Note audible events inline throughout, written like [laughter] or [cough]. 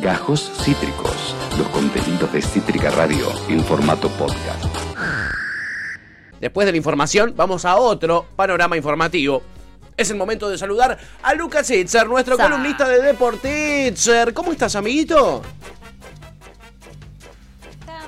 Gajos Cítricos, los contenidos de Cítrica Radio en formato podcast. Después de la información, vamos a otro panorama informativo. Es el momento de saludar a Lucas Itzer, nuestro Sa. columnista de Deportitzer. ¿Cómo estás, amiguito?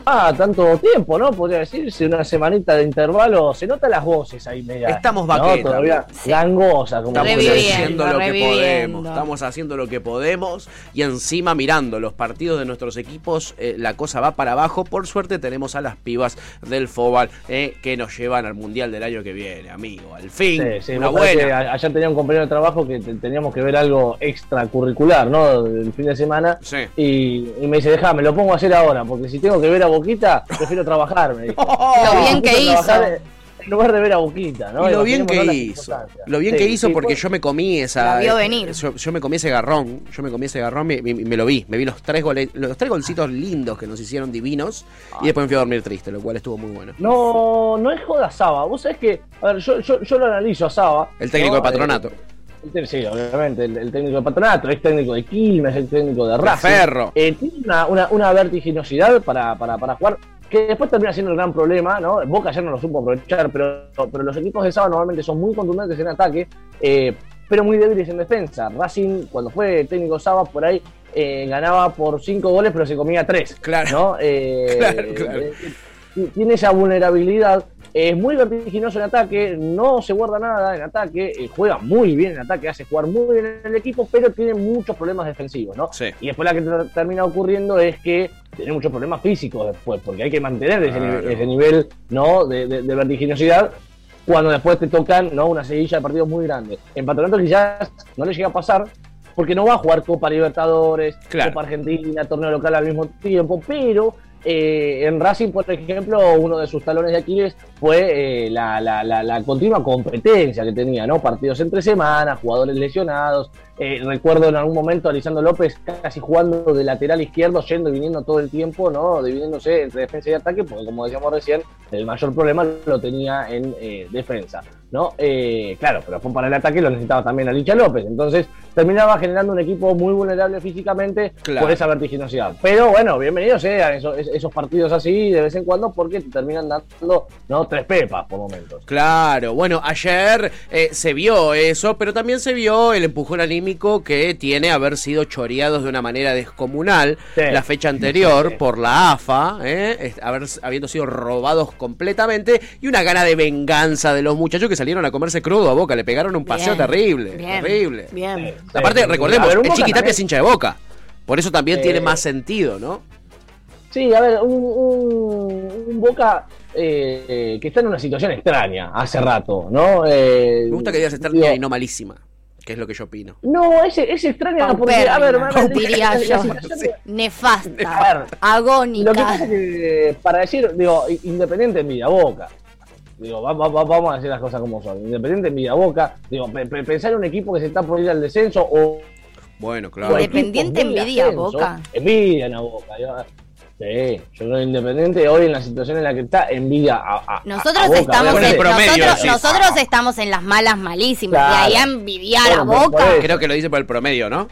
Ah, tanto tiempo, ¿no? Podría decirse, una semanita de intervalo. Se notan las voces ahí media. Estamos ¿no? vaquetas. Todavía Sí. gangosa, como Estamos haciendo lo que podemos. Estamos haciendo lo que podemos. Y encima mirando los partidos de nuestros equipos, eh, la cosa va para abajo. Por suerte tenemos a las pibas del Fobal eh, que nos llevan al Mundial del año que viene, amigo. Al fin, Sí, sí, una buena. ayer tenía un compañero de trabajo que te- teníamos que ver algo extracurricular, ¿no? El fin de semana. Sí. Y, y me dice, déjame, lo pongo a hacer ahora, porque si tengo que ver a Boquita, prefiero trabajar, me dijo. [laughs] Lo bien que hizo. En lugar de ver a Boquita, ¿no? Y lo bien que hizo. Lo bien Sí, que hizo sí, porque yo me comí esa. La vio venir. Yo, yo me comí ese garrón. Yo me comí ese garrón y me, me lo vi. Me vi los tres goles, los tres golcitos lindos que nos hicieron divinos. Y después me fui a dormir triste, lo cual estuvo muy bueno. No, no es joda Saba. Vos sabés que, a ver, yo, yo, yo lo analizo a Saba. El técnico ¿no? de patronato. Eh, Sí, obviamente, el, el técnico de patronato, es técnico de Quilmes, es técnico de Racing. Ferro. Eh, tiene una, una, una vertiginosidad para, para, para jugar que después termina siendo el gran problema, ¿no? Boca ya no lo supo aprovechar, pero, pero los equipos de Saba normalmente son muy contundentes en ataque, eh, pero muy débiles en defensa. Racing, cuando fue técnico Saba, por ahí eh, ganaba por cinco goles, pero se comía tres. Claro. ¿no? [laughs] Eh, Claro, claro. eh, tiene esa vulnerabilidad. Es muy vertiginoso en ataque, no se guarda nada en ataque, eh, juega muy bien en ataque, hace jugar muy bien en el equipo, pero tiene muchos problemas defensivos, ¿no? Sí. Y después la que ter- termina ocurriendo es que tiene muchos problemas físicos después, porque hay que mantener ese, Claro. nivel, ese nivel, ¿no? de, de- de vertiginosidad cuando después te tocan ¿no? una seguilla de partidos muy grandes. En Patronato quizás no le llega a pasar porque no va a jugar Copa Libertadores, Claro. Copa Argentina, torneo local al mismo tiempo, pero eh, en Racing, por ejemplo, uno de sus talones de Aquiles fue eh, la, la- la- la continua competencia que tenía, ¿no? Partidos entre semanas, jugadores lesionados. Eh, recuerdo en algún momento a Lisandro López casi jugando de lateral izquierdo, yendo y viniendo todo el tiempo, ¿no? Dividiéndose entre defensa y ataque, porque como decíamos recién, el mayor problema lo tenía en eh, defensa, ¿no? Eh, claro, pero fue para el ataque lo necesitaba también a Licha López. Entonces terminaba generando un equipo muy vulnerable físicamente Claro. por esa vertiginosidad. Pero bueno, bienvenidos sean esos, esos partidos así de vez en cuando porque te terminan dando ¿no? tres pepas por momentos. Claro, bueno, ayer se vio eso, pero también se vio el empujón anímico que tiene haber sido choreados de una manera descomunal Sí. la fecha anterior Sí, sí. por la AFA, eh, haber, habiendo sido robados completamente y una gana de venganza de los muchachos que salieron a comerse crudo a boca, le pegaron un paseo Bien, terrible, bien, terrible. Bien. Aparte, recordemos, ver, el también- es hincha de boca, por eso también Eh, tiene más sentido, ¿no? Sí, a ver, un, un- un Boca eh, que está en una situación extraña hace rato, ¿no? Eh, Me gusta que digas digo, extraña y no malísima, que es lo que yo opino. No, es, es extraña porque, a ver, la- diría la yo. de- Nefasta. A ver, Lo que Agónica. pasa es que, para decir, digo, Independiente envidia Boca. Digo, va- va- va- vamos a decir las cosas como son. Independiente envidia Boca. Digo, pe- pe- pensar en un equipo que se está por ir al descenso o. Bueno, claro. Independ- Independiente equipos muy envidia a ascenso, Boca. Envidian a Boca. Sí, yo creo que Independiente hoy en la situación en la que está, envidia a, a- a- Nosotros a Boca, estamos en, promedio, nosotros, sí. nosotros estamos en las malas malísimas. Claro. De ahí a envidiar a Bueno, por- Boca. Creo que lo dice por el promedio, ¿no?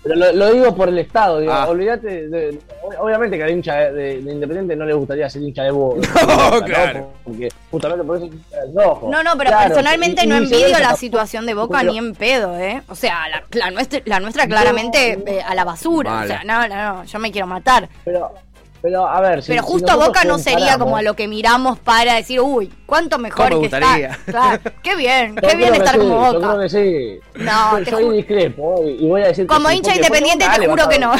Pero lo, lo digo por el Estado, digo, Ah. olvídate, de- de- obviamente que al hincha de, de- de Independiente no le gustaría ser hincha de Boca, [laughs] No, claro. porque justamente por eso es hincha del rojo. No, no, pero Claro, personalmente y- no y envidio la situación de Boca ni en pedo, ¿eh? O sea, la, la nuestra, la nuestra claramente eh, a la basura. O sea, no, no, no, yo me quiero matar. Pero, pero a ver, si- Pero justo Boca no sería como a lo que miramos para decir, uy, cuánto mejor ¿Cómo me que gustaría? está. Claro, qué bien, qué bien estar sí, como Yo creo Boca. que sí. No, yo, te ju- discrepo y, voy a decir Como hincha independiente te Boca juro que no.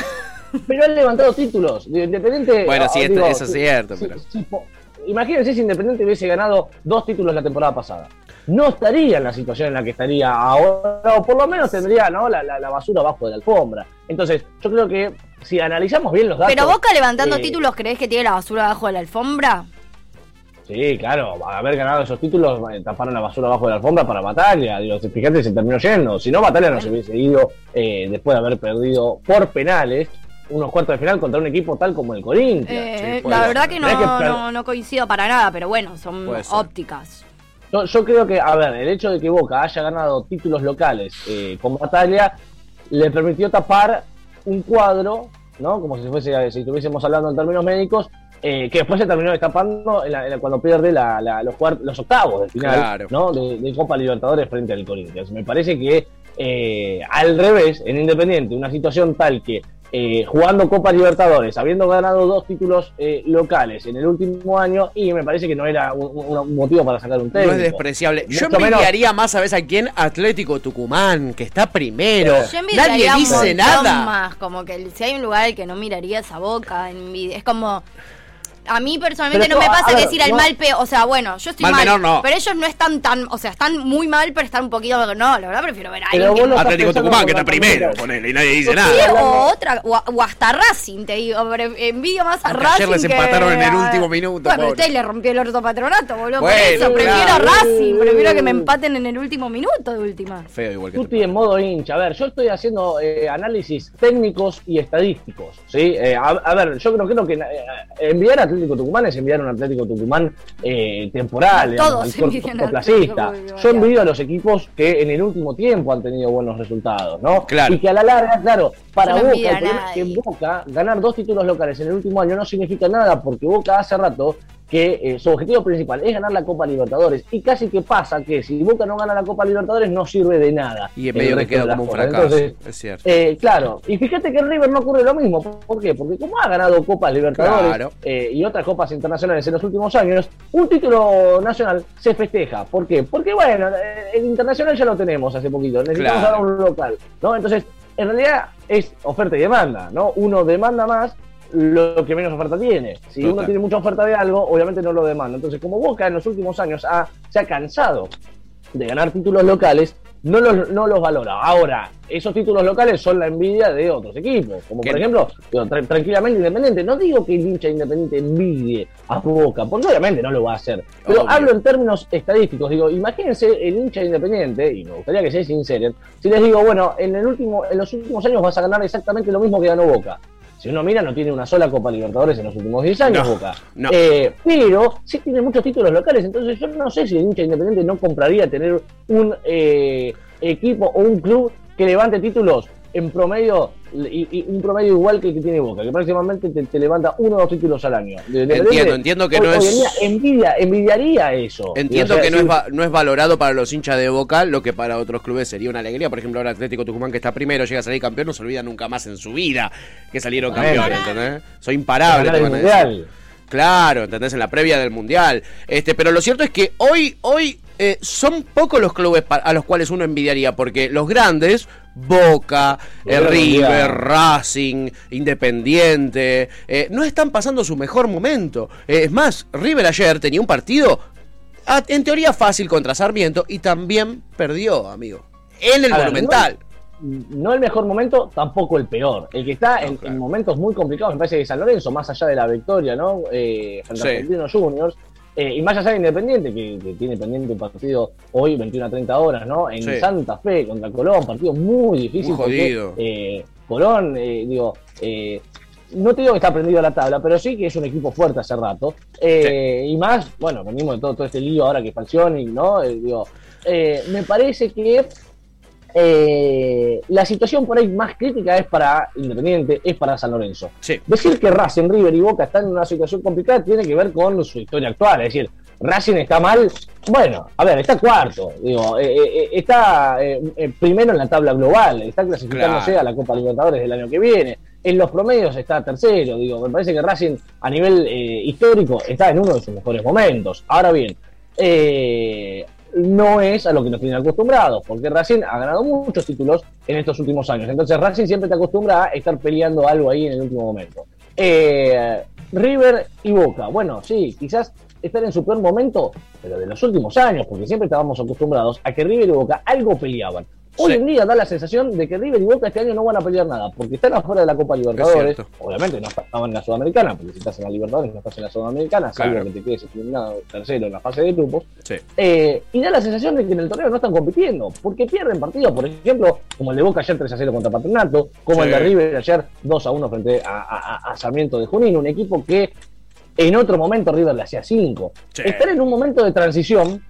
Pero han levantado títulos. Independiente. Bueno, ah, sí, esto- digo, eso es cierto, si- pero- imagínense si Independiente hubiese ganado dos títulos la temporada pasada. No estaría en la situación en la que estaría ahora, o por lo menos tendría ¿no? la, la- la basura abajo de la alfombra. Entonces, yo creo que si analizamos bien los datos. Pero Boca levantando eh, títulos, ¿crees que tiene la basura abajo de la alfombra? Sí, claro, haber ganado esos títulos, eh, taparon la basura abajo de la alfombra para Batalla. Digo, si- fíjate, se terminó yendo. Si no, Batalla no se hubiese ido eh, después de haber perdido por penales unos cuartos de final contra un equipo tal como el Corinthians. Eh, sí, la ser. verdad que no, no, no coincido para nada, pero bueno, son ópticas. Yo, yo creo que, a ver, el hecho de que Boca haya ganado títulos locales eh, con Batalla le permitió tapar un cuadro ¿no? Como si fuese, si estuviésemos hablando en términos médicos, eh, que después se terminó destapando en la- en la- cuando pierde la- los, octavos del final Claro. ¿no? de, de Copa Libertadores frente al Corinthians. Me parece que eh, al revés, en Independiente, una situación tal que eh, jugando Copa Libertadores, habiendo ganado dos títulos eh, locales en el último año, y me parece que no era un, motivo para sacar un No técnico. es despreciable. Yo Mucho menos- envidiaría más, ¿sabes a quién? Atlético Tucumán, que está primero. Yo envidiaría Nadie dice nada. más, como que si hay un lugar al que no miraría esa boca, envidia- es como... A mí personalmente Pero no me pasa que decir al no- mal peor, o sea, bueno, yo estoy Mal mal, menor no. pero ellos no están tan, o sea, están muy mal, pero están un poquito, no, la verdad prefiero ver a alguien que Atlético Tucumán, que está primero, ponele, y nadie dice Sí, nada. o otra, o, o hasta Racing, te digo, pero envidio más a Aunque Racing. ayer les que empataron en el último minuto, Bueno, pero usted le rompió el orto patronato, boludo. Bueno, por eso, prefiero claro. a Racing, prefiero que me empaten en el último minuto de última. Feo igual que Tuti en modo hincha. A ver, yo estoy haciendo eh, análisis técnicos y estadísticos. ¿sí? Eh, a, a ver, yo creo, creo que eh, enviar a Atlético Tucumán es enviar a un Atlético Tucumán eh, temporal, Todos cortoplacista. Yo envidio a los equipos que en el último tiempo han tenido buenos resultados, ¿no? Claro. Y que a la larga, claro, para no Boca, el problema es que. Boca, ganar dos títulos locales en el último año no significa nada, porque Boca hace rato que eh, su objetivo principal es ganar la Copa Libertadores. Y casi que pasa que si Boca no gana la Copa Libertadores no sirve de nada. Y en medio que queda como un fracaso. Entonces, es cierto. eh, claro, y fíjate que en River no ocurre lo mismo. ¿Por qué? Porque como ha ganado Copas Libertadores Claro. eh, y otras copas internacionales en los últimos años, un título nacional se festeja. ¿Por qué? Porque, bueno, eh, el internacional ya lo tenemos hace poquito, necesitamos Claro. ahora un local, ¿no? Entonces, en realidad es oferta y demanda, ¿no? Uno demanda más lo que menos oferta tiene. Si Total. uno tiene mucha oferta de algo, obviamente no lo demanda. Entonces, como Boca en los últimos años ha, se ha cansado de ganar títulos locales, no los, no los valora. Ahora, esos títulos locales son la envidia de otros equipos, como ¿Qué? por ejemplo, tra- tranquilamente Independiente. No digo que el hincha Independiente envidie a Boca, porque obviamente no lo va a hacer. Pero Obvio. hablo en términos estadísticos. Digo, imagínense el hincha Independiente, y me gustaría que se sinceren, si les digo, bueno, en, el último, en los últimos años vas a ganar exactamente lo mismo que ganó Boca. Si uno mira, no tiene una sola Copa Libertadores en los últimos 10 años, No, Boca. no. Eh, pero sí tiene muchos títulos locales, entonces yo no sé si el hincha independiente no compraría tener un eh, equipo o un club que levante títulos en promedio, y, y un promedio igual que el que tiene Boca, que próximamente te, te levanta uno o dos títulos al año. De- de- Entiendo, de- entiendo que hoy- no hoy es- día envidia, envidiaría eso. Entiendo O sea, que no es, no es valorado para los hinchas de Boca lo que para otros clubes sería una alegría. Por ejemplo, ahora Atlético Tucumán, que está primero, llega a salir campeón, no se olvida nunca más en su vida que salieron campeones, ¿entendés? Soy imparable. Claro, ¿entendés? En la previa del Mundial. Este, pero lo cierto es que hoy, hoy eh, son pocos los clubes a los cuales uno envidiaría, porque los grandes, Boca, eh, River. Racing, Independiente, eh, no están pasando su mejor momento. Eh, es más, River ayer tenía un partido, en teoría fácil contra Sarmiento, y también perdió, amigo. En el A ver, Monumental. no el mejor momento, tampoco el peor. El que está en, claro. en momentos muy complicados, me parece que San Lorenzo, más allá de la victoria, ¿no? Eh, frente a Sí. Argentinos Juniors, eh, y más allá de Independiente, que, que tiene pendiente un partido hoy, 21 a 30 horas, ¿no? En Sí. Santa Fe contra Colón, partido muy difícil. Muy porque, jodido. eh, Colón, eh, digo, no te digo que está prendido a la tabla, pero sí que es un equipo fuerte hace rato. Y más, bueno, venimos de todo, todo este lío ahora que expansión y, ¿no? Digo, me parece que eh, la situación por ahí más crítica es para Independiente, es para San Lorenzo. Sí. Decir que Racing, River y Boca están en una situación complicada tiene que ver con su historia actual. Es decir, Racing está mal, bueno, a ver, está cuarto, digo, eh, eh, está primero en la tabla global, está clasificándose Claro. a la Copa Libertadores del año que viene. En los promedios está tercero, digo, me parece que Racing a nivel eh, histórico está en uno de sus mejores momentos. Ahora bien, eh, no es a lo que nos tienen acostumbrados, porque Racing ha ganado muchos títulos en estos últimos años. Entonces Racing siempre te acostumbra a estar peleando algo ahí en el último momento. Eh, River y Boca, bueno, sí, quizás están en su peor momento, pero de los últimos años, porque siempre estábamos acostumbrados a que River y Boca algo peleaban. Hoy Sí. en día da la sensación de que River y Boca este año no van a pelear nada, porque están afuera de la Copa Libertadores. Obviamente no estaban en la Sudamericana, porque si estás en la Libertadores no estás en la Sudamericana, Claro. que te quedes eliminado tercero en la fase de grupos. Sí. Eh, y da la sensación de que en el torneo no están compitiendo, porque pierden partidos, por ejemplo, como el de Boca ayer 3 a 0 contra Patronato, como Sí. el de River ayer 2 a 1 frente a, a- a- a Sarmiento de Junín, un equipo que en otro momento River le hacía 5. Sí. Están en un momento de transición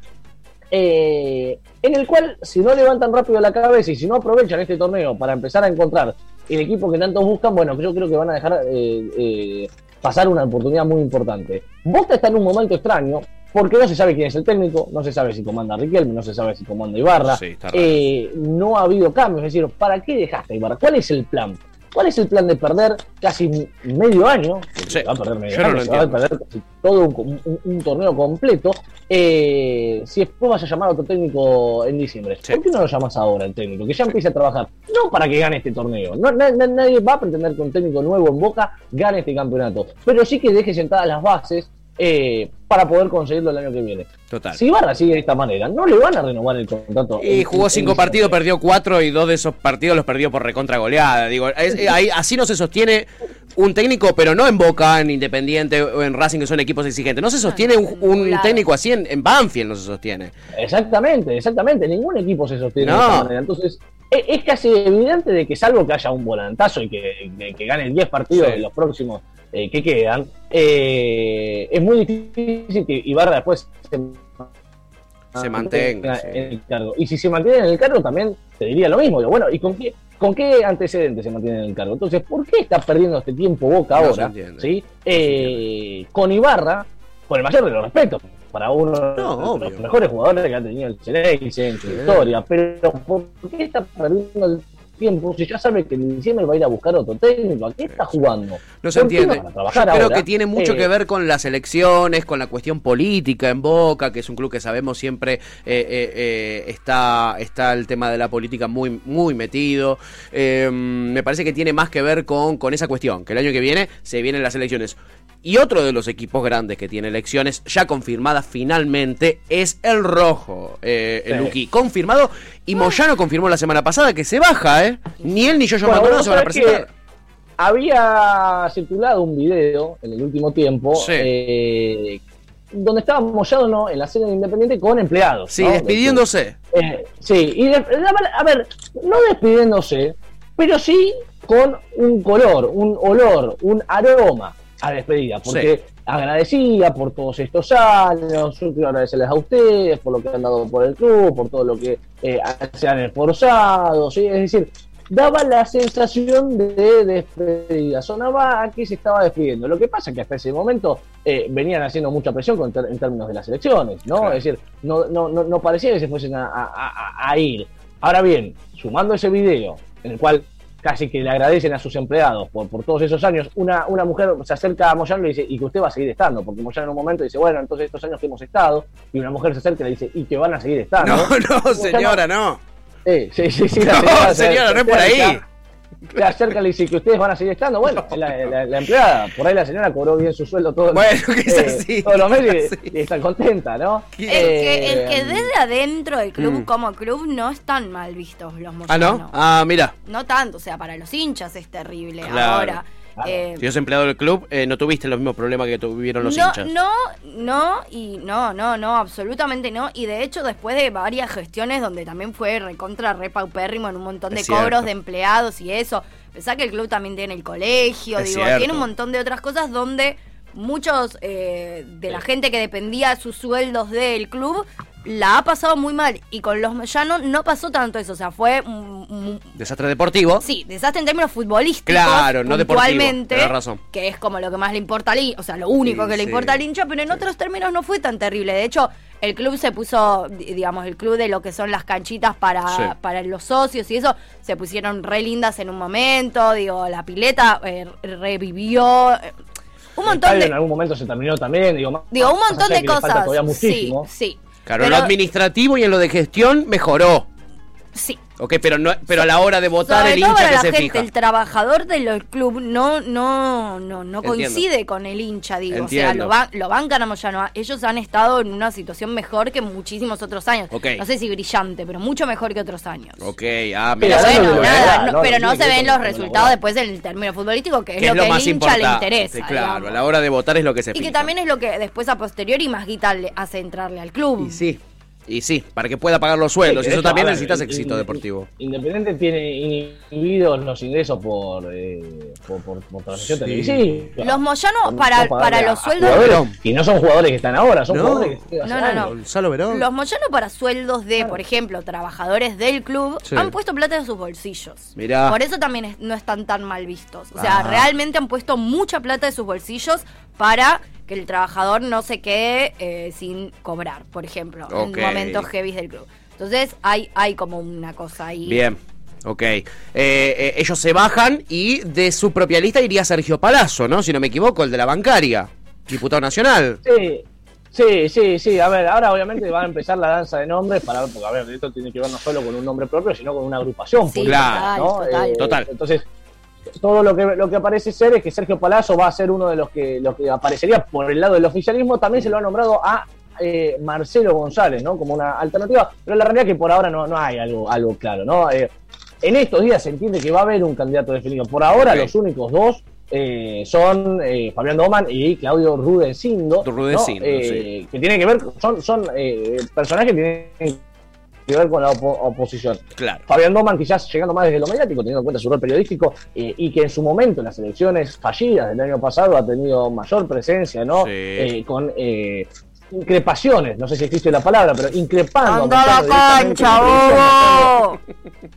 eh, en el cual si no levantan rápido la cabeza y si no aprovechan este torneo para empezar a encontrar el equipo que tantos buscan, bueno, yo creo que van a dejar eh, eh, pasar una oportunidad muy importante. Bosta está en un momento extraño, porque no se sabe quién es el técnico, no se sabe si comanda Riquelme, no se sabe si comanda Ibarra, Sí, eh, no ha habido cambios, es decir, ¿para qué dejaste Ibarra? ¿Cuál es el plan? ¿Cuál es el plan de perder casi medio año? Sí, se va a perder medio no año, se va a perder casi todo un, un- un torneo completo. eh, si después vas a llamar a otro técnico en diciembre, Sí. ¿por qué no lo llamas ahora el técnico? Que ya empiece a trabajar. No para que gane este torneo. No, na- na- nadie va a pretender que un técnico nuevo en Boca gane este campeonato. Pero sí que deje sentadas las bases eh, para poder conseguirlo el año que viene. Total. Si Barra sigue de esta manera, no le van a renovar el contrato. Y en- jugó en cinco partidos, perdió cuatro y dos de esos partidos los perdió por recontra goleada. Digo, es- eh, ahí, así no se sostiene un técnico, pero no en Boca, en Independiente o en Racing, que son equipos exigentes. No se sostiene un, técnico así en, en Banfield, no se sostiene. Exactamente, exactamente. Ningún equipo se sostiene de No. esta manera. Entonces, e- es, casi evidente de que salvo que haya un volantazo y que, que, que gane 10 partidos Sí. de los próximos eh, que quedan, eh, es muy difícil que Ibarra después se, Se mantenga, sí. en el cargo. Y si se mantiene en el cargo, también te diría lo mismo. Digo, bueno, ¿y con qué, con qué antecedentes se mantiene en el cargo? Entonces, ¿por qué está perdiendo este tiempo Boca No ahora? ¿sí? Eh, con Ibarra, con el mayor de los respetos, para uno No, de los mejores jugadores que ha tenido el Celeste en su historia, pero ¿por qué está perdiendo el tiempo si ya sabe que en diciembre va a ir a buscar otro técnico? ¿A qué está jugando? No se ¿Por qué entiende. Yo creo ahora? que tiene mucho Eh, que ver con las elecciones, con la cuestión política en Boca, que es un club que sabemos siempre eh, eh, eh, está, está el tema de la política muy, muy metido. Eh, me parece que tiene más que ver con, con esa cuestión, que el año que viene se vienen las elecciones. Y otro de los equipos grandes que tiene elecciones ya confirmadas finalmente es el Rojo, eh, el. Luqui. Confirmado. Y Moyano confirmó la semana pasada que se baja, ¿eh? Ni él ni yo, yo Bueno, Maldonado se van a presentar. Había circulado un video en el último tiempo Sí. eh, donde estaba Moyano en la sede de Independiente con empleados. Sí, ¿no? despidiéndose. Eh, sí, y de- a ver, no despidiéndose, pero sí con un color, un olor, un aroma a despedida, porque agradecía por todos estos años, yo quiero agradecerles a ustedes por lo que han dado por el club, por todo lo que eh, se han esforzado, ¿sí? es decir, daba la sensación de despedida, sonaba a que se estaba despidiendo. Lo que pasa es que hasta ese momento eh, venían haciendo mucha presión con en términos de las elecciones, ¿no? Claro. Es decir, no, no, no, no parecía que se fuesen a- a- a ir. Ahora bien, sumando ese video, en el cual casi que le agradecen a sus empleados por, por todos esos años, una, una mujer se acerca a Moyano y le dice, y que usted va a seguir estando, porque Moyano en un momento dice, bueno, entonces estos años que hemos estado, y una mujer se acerca y le dice, y que van a seguir estando. No, [laughs] no, señora, no. Sí, sí, sí, sí, No, se- señora, se- no es por ahí. [laughs] Se acerca y le dice que ustedes van a seguir estando. Bueno, la, la- la empleada, por ahí la señora cobró bien su sueldo todo, Bueno, [laughs] que es así. todos los meses Sí. y, y está contenta, ¿no? El que, el Eh, que desde adentro del club mm. como club no están mal vistos los Ah, Moyano. ¿no? Ah, mira. No tanto, o sea, para los hinchas es terrible. Claro. Ahora, Claro. eh, Si sos empleado del club, eh, no tuviste los mismos problemas que tuvieron los no, hinchas. no, no, y no, no, no, absolutamente no. Y de hecho, después de varias gestiones donde también fue recontra re paupérrimo en un montón de Es cierto. cobros de empleados y eso. Pensá que el club también tiene el colegio, Es digo, cierto. tiene un montón de otras cosas donde muchos eh, de la gente que dependía sus sueldos del club la ha pasado muy mal. Y con los Moyano no pasó tanto eso, o sea, fue un- un- Desastre deportivo. Sí, desastre en términos futbolísticos. Claro, no tenés razón. Que es como lo que más le importa al hincha, o sea, lo único Sí, que le sí. importa al hincha, pero en otros términos no fue tan terrible. De hecho, el club se puso, di- digamos, el club de lo que son las canchitas para, Sí. para los socios y eso, se pusieron re lindas en un momento, digo, la pileta eh, revivió. eh, un montón de. en algún momento se terminó también. Digo, más- Digo, un montón de cosas. Sí, sí. Claro, en lo administrativo y en lo de gestión mejoró. Sí. Ok, pero no, pero a la hora de votar Sobre el todo hincha para que la se gente, fija. el trabajador del club no, no, no, no Entiendo. coincide con el hincha, digo. O sea, Entiendo. lo, van, lo bancan a Moyano. Ellos han estado en una situación mejor que muchísimos otros años. Ok. No sé si brillante, pero mucho mejor que otros años. Ok, ah, Mira, Pero bueno, nada, no- no, pero no no se ven los resultados después en el término futbolístico, que es que lo es lo que más el hincha le interesa. Claro, digamos. a la hora de votar es lo que se Y que también es lo que después a posteriori más guita le hace entrarle al club. Y sí. Y sí, para que pueda pagar los sueldos. Sí, y eso eso, también ver, necesitas éxito deportivo. Independiente tiene inhibidos los ingresos por, eh, por, por, por transmisión Sí. televisiva. Los Moyano, para, para los sueldos. Y no son jugadores que están ahora, son No. jugadores que están No, no, no. Verón. Los Moyano para sueldos de, por ejemplo, trabajadores del club Sí. han puesto plata de sus bolsillos. Mirá. Por eso también es- no están tan mal vistos. O sea, Ah. realmente han puesto mucha plata de sus bolsillos para que el trabajador no se quede eh, sin cobrar, por ejemplo, en momentos heavy del club. Entonces hay, hay como una cosa ahí. Bien. Ok. Eh, eh, ellos se bajan y de su propia lista iría Sergio Palazzo, ¿no? Si no me equivoco, el de la bancaria. Diputado nacional. Sí, sí, sí, sí. A ver, ahora obviamente va a empezar la danza de nombres para ver, porque a ver, esto tiene que ver no solo con un nombre propio, sino con una agrupación. Sí, política, Claro. ¿no? total, Eh, total. Entonces, todo lo que lo que parece ser es que Sergio Palazzo va a ser uno de los que, los que aparecería por el lado del oficialismo. También se lo ha nombrado a eh, Marcelo González, ¿no? Como una alternativa. Pero la realidad es que por ahora no, no hay algo, algo claro, ¿no? Eh, en estos días se entiende que va a haber un candidato definido. Por ahora, los únicos dos eh, son eh, Fabián Doman y Claudio Rudecindo. ¿no? Rudecindo, Eh, Que tienen que ver, son, son eh, personajes que tienen que ver con la opo- oposición. Claro. Fabián Doman quizás llegando más desde lo mediático, teniendo en cuenta su rol periodístico, eh, y que en su momento en las elecciones fallidas del año pasado ha tenido mayor presencia, ¿no? Sí. Eh, con eh, increpaciones, no sé si existe la palabra, pero increpando. ¡Anda a la cancha, bobo!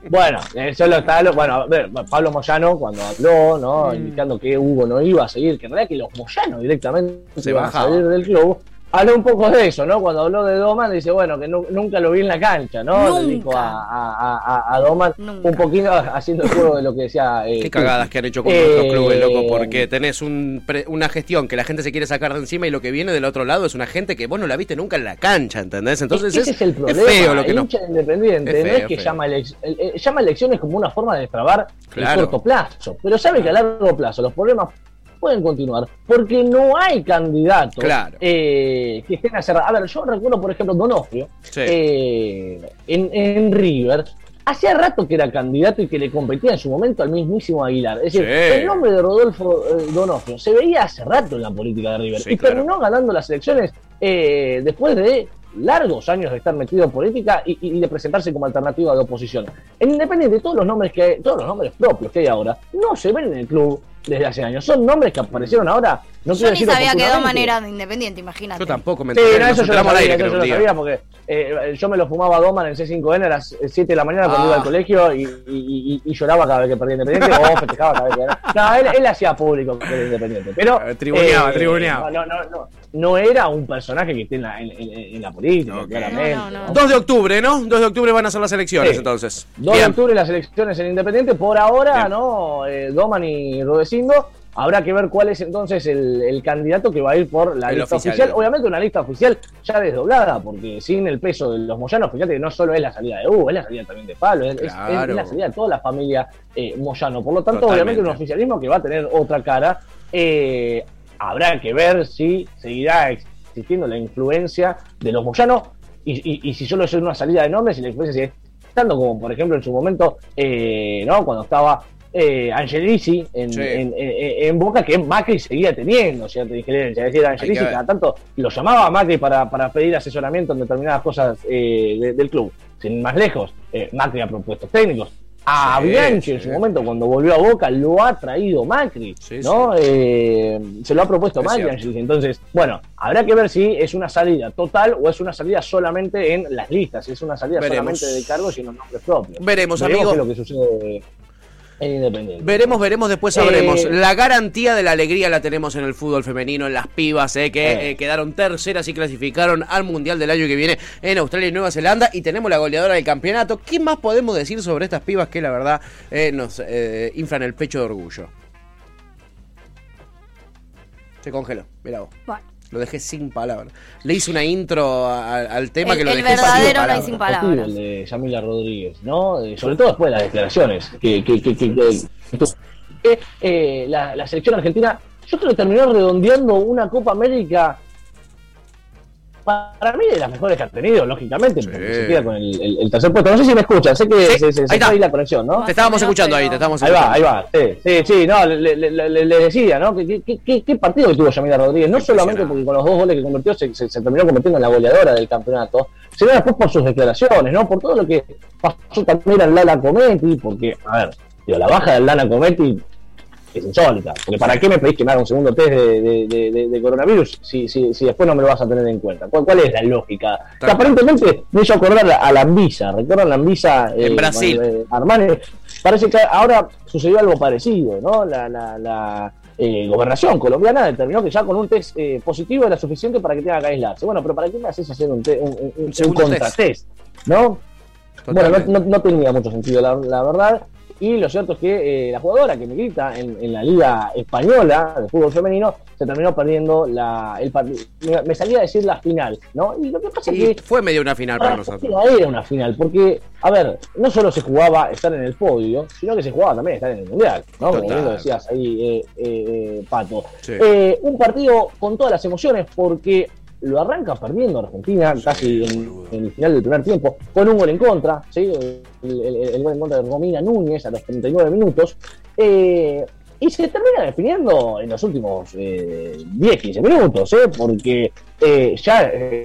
bueno, eso lo está, lo- bueno, a ver, Pablo Moyano cuando habló, ¿no? Mm. Indicando que Hugo no iba a seguir, que en realidad que los Moyano directamente Se iban a salir del club. Habló un poco de eso, ¿no? Cuando habló de Doman, dice, bueno, que nu- nunca lo vi en la cancha, ¿no? Le Nunca. dijo a, a, a- a Doman Nunca. un poquito haciendo el juego de lo que decía. eh, Qué cagadas que han hecho con Eh, nuestros clubes, loco, porque tenés un pre- una gestión que la gente se quiere sacar de encima y lo que viene del otro lado es una gente que vos no la viste nunca en la cancha, ¿entendés? Entonces ese es, es el problema. feo lo que el no. hincha independiente Es no feo, es que feo. llama, el- el- llama elecciones como una forma de destrabar Claro. el corto plazo, pero sabe que a largo plazo los problemas pueden continuar porque no hay candidatos Claro. eh, que estén a cerrar. A ver, yo recuerdo, por ejemplo, Donofrio Sí. eh, en, en River. Hacía rato que era candidato y que le competía en su momento al mismísimo Aguilar. Es decir, Sí. el nombre de Rodolfo eh, Donofrio se veía hace rato en la política de River Sí, y claro. terminó ganando las elecciones eh, después de largos años de estar metido en política y, y de presentarse como alternativa de oposición. En Independiente, todos los nombres que hay- todos los nombres propios que hay ahora, no se ven en el club desde hace años. Son nombres que aparecieron ahora. No Yo ni sabía que era de Independiente, imagínate. Yo tampoco me Sí, enteré, no, nos eso yo lo sabía, aire, eso yo creo, lo un día. sabía porque eh, yo me lo fumaba a Doman en C5N a las 7 de la mañana cuando Ah. iba al colegio y, y- y- y lloraba cada vez que perdía Independiente o [laughs] festejaba cada vez que ganaba. No, él, él hacía público que era Independiente, pero... Eh, tribuneaba, tribuneaba. No, no, no, no era un personaje que esté en la, en, en- en la política, Ok. claramente. No, no, no. 2 de octubre, ¿no? 2 de octubre van a ser las elecciones, Sí. entonces. 2 de octubre las elecciones en Independiente. Por ahora, Bien. ¿no? Eh, Doman y Rodecindo. Habrá que ver cuál es entonces el, el candidato que va a ir por la El lista oficial. oficial. Obviamente una lista oficial ya desdoblada, porque sin el peso de los Moyanos, fíjate que no solo es la salida de Hugo, es la salida también de Pablo, es, es- Claro. es la salida de toda la familia eh, Moyano. Por lo tanto, Totalmente. obviamente un oficialismo que va a tener otra cara. Eh, habrá que ver si seguirá existiendo la influencia de los Moyanos y, y- y si solo es una salida de nombres y la influencia sigue estando, como por ejemplo en su momento, eh, ¿no? Cuando estaba eh, Angelici en, Sí. en- en- en Boca, que Macri seguía teniendo cierta injerencia. Es decir, Angelici cada tanto lo llamaba a Macri para, para pedir asesoramiento en determinadas cosas eh, de- del club. Sin ir más lejos, eh, Macri ha propuesto técnicos. A Sí, Bianchi en su momento, cuando volvió a Boca, lo ha traído Macri, Sí, ¿no? Eh, se lo ha propuesto Es Macri, cierto. Entonces, bueno, habrá que ver si es una salida total o es una salida solamente en las listas, si es una salida Veremos. solamente de cargos y en los nombres propios. Veremos, Veremos amigo. qué es lo que sucede Independiente. Veremos, veremos, después Eh, sabremos. La garantía de la alegría la tenemos en el fútbol femenino, en las pibas, eh, que Eh. eh, quedaron terceras y clasificaron al Mundial del año que viene en Australia y Nueva Zelanda. Y tenemos la goleadora del campeonato. ¿Qué más podemos decir sobre estas pibas que la verdad eh, nos eh, inflan el pecho de orgullo? Se congeló, mira vos. Bueno, Lo dejé sin palabras. Le hice una intro a- al tema El- que lo el dejé sin verdadero no hay palabras. sin palabras. El de Yamila Rodríguez, ¿no? Eh, sobre todo después de las declaraciones que, que, que, que- que- que, eh, la, la selección argentina, yo creo que terminó redondeando una Copa América para mí de las mejores que ha tenido, lógicamente, porque se queda con el, tercer puesto. No sé si me escuchan, sé que se, se, ahí, la conexión, ¿no? Te estábamos escuchando ahí, te estábamos escuchando. Ahí va, ahí va. Sí, sí, sí no, le, le, decía, ¿no? ¿Qué, qué, qué, partido que tuvo Yamila Rodríguez? No solamente porque con los dos goles que convirtió se, se, terminó convirtiendo en la goleadora del campeonato, sino después por sus declaraciones, ¿no? Por todo lo que pasó también al Lala Cometti, porque, a ver, digo, la baja del Lala Cometti es insólita. Porque ¿para qué me pedís que me haga un segundo test de, coronavirus si, si, si, después no me lo vas a tener en cuenta? ¿Cuál, cuál es la lógica? Que aparentemente me hizo acordar a la Anvisa. ¿Recuerdan la Anvisa? en eh, Brasil. Eh, Armani. Parece que ahora sucedió algo parecido, ¿no? La, la, la eh, gobernación colombiana determinó que ya con un test positivo era suficiente para que tenga que aislarse. Bueno, pero ¿para qué me haces hacer un, un, un, contratest? ¿No? Bueno, no, no, tenía mucho sentido, la, la verdad. Y lo cierto es que eh, la jugadora que milita en, en, la Liga Española de fútbol femenino se terminó perdiendo la, el me, me, salía a decir la final, ¿no? Y lo que pasa es que. Fue medio una final para, nosotros. Era una final, porque, a ver, no solo se jugaba estar en el podio, sino que se jugaba también estar en el mundial, ¿no? Como bien lo decías ahí, eh, eh, Pato. un partido con todas las emociones, porque lo arranca perdiendo Argentina casi en, el final del primer tiempo, con un gol en contra, ¿sí? el, gol en contra de Romina Núñez a los 39 minutos, eh, y se termina definiendo en los últimos 10-15 eh, minutos, ¿eh? porque eh, ya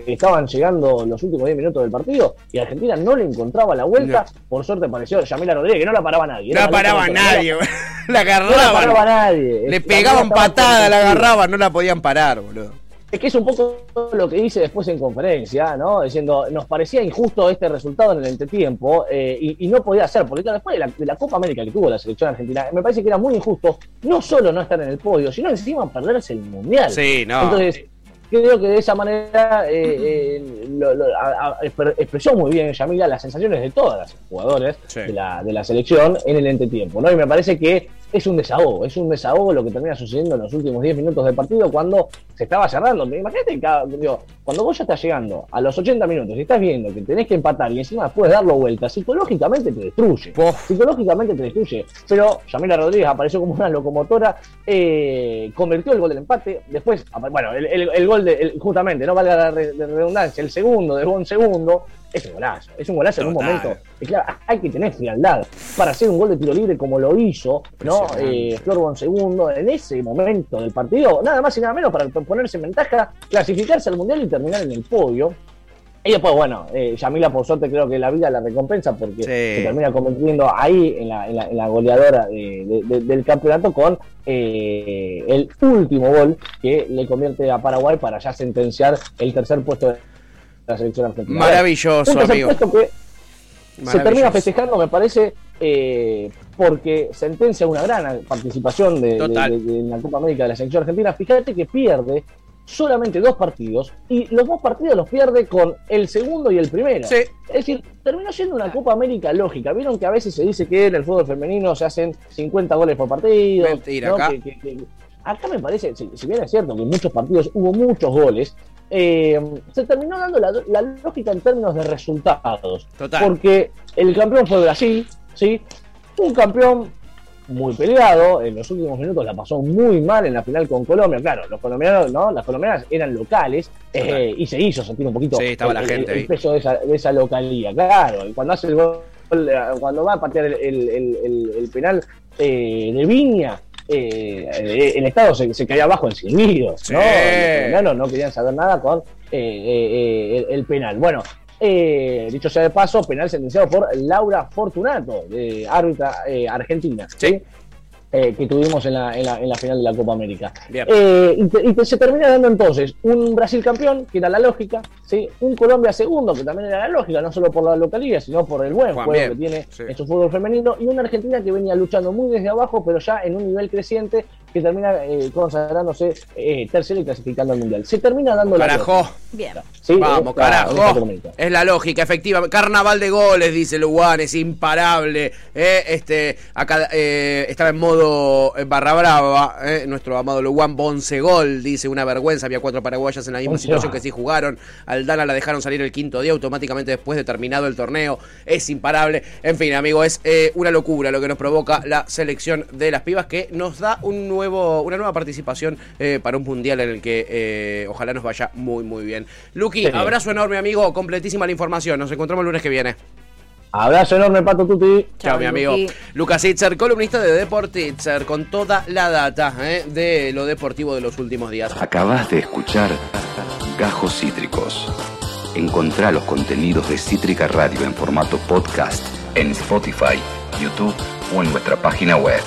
estaban llegando los últimos 10 minutos del partido y Argentina no le encontraba la vuelta. Por suerte apareció Yamila Rodríguez, que no la paraba nadie. No la paraba nadie, [laughs] la agarraban. No la paraba nadie. Le pegaban patada, la agarraban, no la podían parar, boludo. Es que es un poco lo que dice después en conferencia, ¿no? Diciendo, nos parecía injusto este resultado en el entretiempo eh, y, no podía ser, porque después de la, Copa América que tuvo la selección argentina, me parece que era muy injusto no solo no estar en el podio, sino encima perderse el Mundial. Sí, no. Entonces, creo que de esa manera eh, eh, expresó muy bien Yamila las sensaciones de todas las jugadores de, la, de la selección en el entretiempo, ¿no? Y me parece que es un desahogo, es un desahogo lo que termina sucediendo en los últimos 10 minutos del partido cuando se estaba cerrando. Imagínate, cuando vos ya estás llegando a los 80 minutos y estás viendo que tenés que empatar y encima puedes darlo vuelta, psicológicamente te destruye. Psicológicamente te destruye. Pero Yamila Rodríguez apareció como una locomotora, eh, convirtió el gol del empate, después, bueno, el, gol de, justamente, no valga la redundancia, el segundo, de un segundo, es un golazo, es un golazo en un momento. Y claro, hay que tener frialdad para hacer un gol de tiro libre como lo hizo, ¿no? Eh, Flor segundo en ese momento del partido, nada más y nada menos para ponerse en ventaja, clasificarse al mundial y terminar en el podio. Y después, bueno, eh, Yamila por suerte creo que la vida la recompensa porque se termina convirtiendo ahí en la, en la, goleadora del campeonato con eh, el último gol que le convierte a Paraguay para ya sentenciar el tercer puesto de la selección argentina. Maravilloso, amigo. Se termina festejando, me parece, eh, porque sentencia una gran participación de, la Copa América de la selección argentina. Fíjate que pierde solamente dos partidos y los dos partidos los pierde con el segundo y el primero. Es decir, terminó siendo una Copa América lógica. Vieron que a veces se dice que en el fútbol femenino se hacen 50 goles por partido. Mentira, acá. acá me parece, si, bien es cierto que en muchos partidos hubo muchos goles, eh, se terminó dando la, lógica en términos de resultados. Porque el campeón fue Brasil, ¿sí? Un campeón muy peleado, en los últimos minutos la pasó muy mal en la final con Colombia. Claro, los colombianos, ¿no? Las colombianas eran locales eh, y se hizo sentir un poquito el, peso de esa, de esa localía. Claro, y cuando hace el gol, cuando va a patear el, penal eh, de Viña, eh, el Estado se, se, caía abajo en silbidos, ¿no? Los no querían saber nada con eh, eh, el, penal. Bueno, dicho sea de paso, penal sentenciado por Laura Fortunato, de árbitra argentina. ¿sí? Eh, que tuvimos en la, en, la, en la, final de la Copa América. Eh, y, se termina dando entonces un Brasil campeón, que era la lógica, ¿sí? un Colombia segundo, que también era la lógica, no solo por la localidad, sino por el buen juego que tiene en su fútbol femenino, y una Argentina que venía luchando muy desde abajo, pero ya en un nivel creciente, que termina eh, consagrándose eh, tercero y clasificando al Mundial. Se termina dando carajo. la... Bien. Vamos, carajo. Es la lógica, efectiva. Carnaval de goles, dice Luan, es imparable. Eh, este, acá estaba en modo barra brava, nuestro amado Luan Boncegol, dice, una vergüenza, había cuatro paraguayas en la misma situación que sí jugaron. Aldana la dejaron salir el quinto día automáticamente después de terminado el torneo. Es imparable. En fin, amigo, es una locura lo que nos provoca la selección de las pibas que nos da un nuevo nuevo, una nueva participación eh, para un mundial en el que eh, ojalá nos vaya muy, muy bien. Luqui, Sí. abrazo enorme, amigo. Completísima la información. Nos encontramos el lunes que viene. Abrazo enorme, Pato Tuti. Chao, Chao, mi amigo. Luqui. Lucas Itzer, columnista de Deport Itzer, con toda la data eh, de lo deportivo de los últimos días. Acabas de escuchar Gajos Cítricos. Encontrá los contenidos de Cítrica Radio en formato podcast en Spotify, YouTube o en nuestra página web.